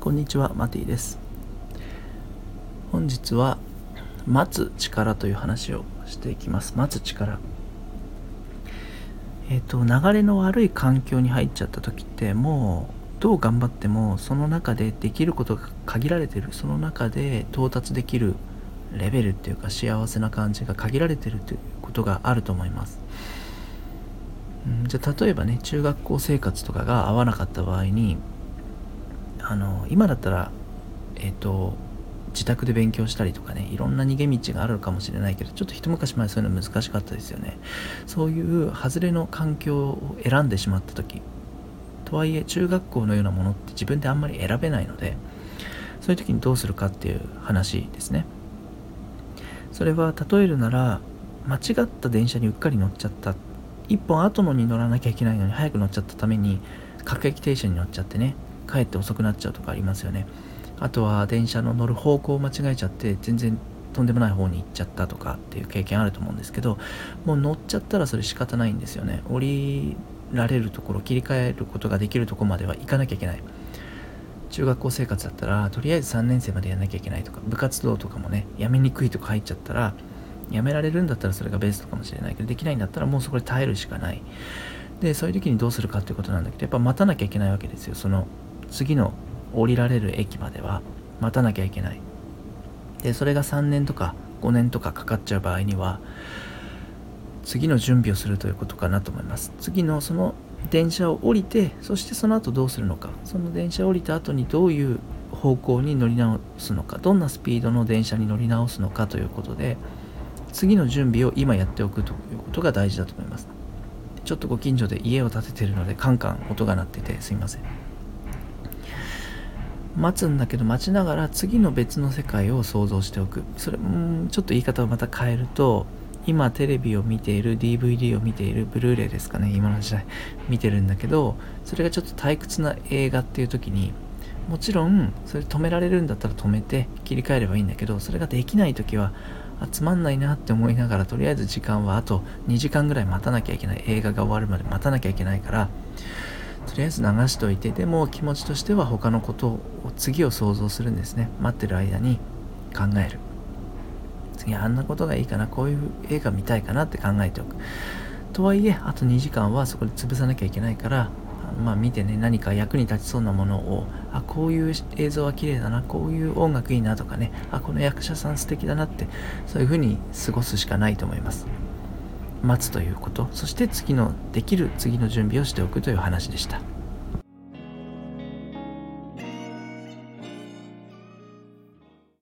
こんにちは、マティです。本日は、待つ力という話をしていきます。待つ力。えっ、ー、と、流れの悪い環境に入っちゃった時って、もう、どう頑張っても、その中でできることが限られてる。その中で到達できるレベルっていうか、幸せな感じが限られてるということがあると思います。じゃあ例えばね中学校生活とかが合わなかった場合にあの今だったらえっ、ー、と自宅で勉強したりとかねいろんな逃げ道があるかもしれないけどちょっと一昔前そういうの難しかったですよね。そういう外れの環境を選んでしまった時とはいえ中学校のようなものって自分であんまり選べないのでそういう時にどうするかっていう話ですね。それは例えるなら間違った電車にうっかり乗っちゃった。1本後のに乗らなきゃいけないのに早く乗っちゃったために各駅停車に乗っちゃってね。帰って遅くなっちゃうとかありますよね。あとは電車の乗る方向を間違えちゃって全然とんでもない方に行っちゃったとかっていう経験あると思うんですけどもう乗っちゃったらそれ仕方ないんですよね。降りられるところ切り替えることができるところまでは行かなきゃいけない。中学校生活だったらとりあえず3年生までやんなきゃいけないとか部活動とかもねやめにくいとか入っちゃったらやめられるんだったらそれがベストかもしれないけどできないんだったらもうそこで耐えるしかない。でそういう時にどうするかっていうことなんだけどやっぱ待たなきゃいけないわけですよ。その次の降りられる駅までは待たなきゃいけない。でそれが3年とか5年とかかかっちゃう場合には次の準備をするということかなと思います。次のその電車を降りてそしてその後どうするのか。その電車を降りた後にどういう方向に乗り直すのか。どんなスピードの電車に乗り直すのかということで次の準備を今やっておくということが大事だと思います。ちょっとご近所で家を建ててるのでカンカン音が鳴っててすいません。待つんだけど待ちながら次の別の世界を想像しておく。それうんちょっと言い方をまた変えると今テレビを見ている DVD を見ているブルーレイですかね今の時代見てるんだけどそれがちょっと退屈な映画っていう時にもちろんそれ止められるんだったら止めて切り替えればいいんだけどそれができない時はあつまんないなって思いながらとりあえず時間はあと2時間ぐらい待たなきゃいけない。映画が終わるまで待たなきゃいけないからとりあえず流しといてでも気持ちとしては他のことを次を想像するんですね。待ってる間に考える。次あんなことがいいかな。こういう映画見たいかなって考えておく。とはいえあと2時間はそこで潰さなきゃいけないからまあ見てね。何か役に立ちそうなものをあこういう映像は綺麗だな。こういう音楽いいなとかね。あこの役者さん素敵だなってそういうふうに過ごすしかないと思います。待つということ。そして次のできる次の準備をしておくという話でした。